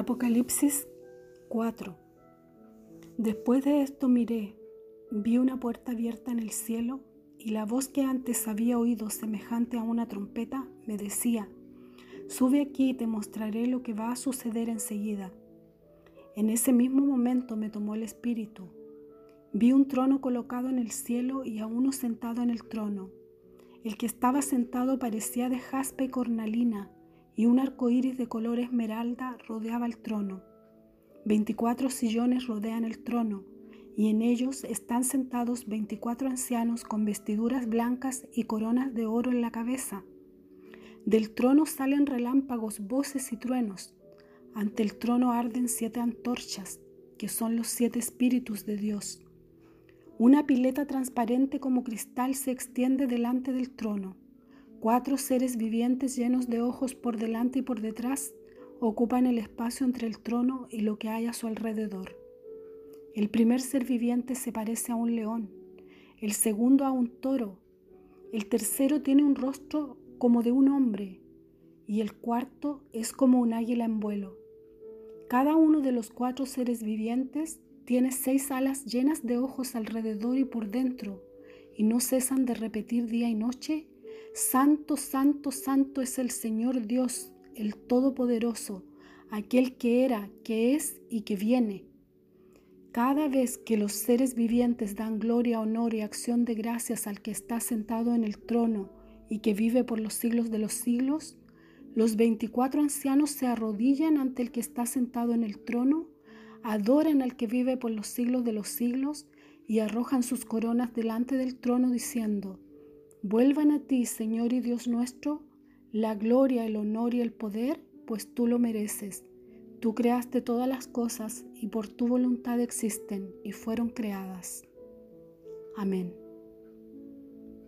Apocalipsis 4 Después de esto miré, vi una puerta abierta en el cielo y la voz que antes había oído semejante a una trompeta me decía, Sube aquí y te mostraré lo que va a suceder enseguida. En ese mismo momento me tomó el espíritu. Vi un trono colocado en el cielo y a uno sentado en el trono. El que estaba sentado parecía de jaspe y cornalina y un arco iris de color esmeralda rodeaba el trono. Veinticuatro sillones rodean el trono, y en ellos están sentados veinticuatro ancianos con vestiduras blancas y coronas de oro en la cabeza. Del trono salen relámpagos, voces y truenos. Ante el trono arden siete antorchas, que son los siete espíritus de Dios. Una pileta transparente como cristal se extiende delante del trono. Cuatro seres vivientes llenos de ojos por delante y por detrás ocupan el espacio entre el trono y lo que hay a su alrededor. El primer ser viviente se parece a un león, el segundo a un toro, el tercero tiene un rostro como de un hombre y el cuarto es como un águila en vuelo. Cada uno de los cuatro seres vivientes tiene seis alas llenas de ojos alrededor y por dentro y no cesan de repetir día y noche Santo, santo, santo es el Señor Dios, el Todopoderoso, aquel que era, que es y que viene. Cada vez que los seres vivientes dan gloria, honor y acción de gracias al que está sentado en el trono y que vive por los siglos de los siglos, los veinticuatro ancianos se arrodillan ante el que está sentado en el trono, adoran al que vive por los siglos de los siglos y arrojan sus coronas delante del trono diciendo, Vuelvan a ti, Señor y Dios nuestro, la gloria, el honor y el poder, pues tú lo mereces. Tú creaste todas las cosas y por tu voluntad existen y fueron creadas. Amén.